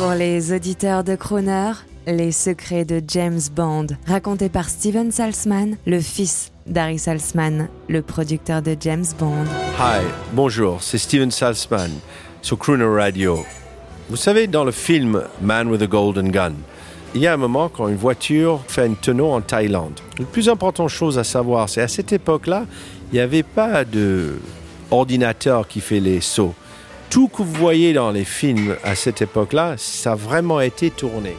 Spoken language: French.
Pour les auditeurs de Croner, les secrets de James Bond, racontés par Steven Salzman, le fils d'Harry Salzman, le producteur de James Bond. Hi, bonjour, c'est Steven Salzman sur Crooner Radio. Vous savez, dans le film Man with a Golden Gun, il y a un moment quand une voiture fait un tonneau en Thaïlande. La plus importante chose à savoir, c'est à cette époque-là, il n'y avait pas de ordinateur qui fait les sauts. Tout que vous voyez dans les films à cette époque-là, ça a vraiment été tourné.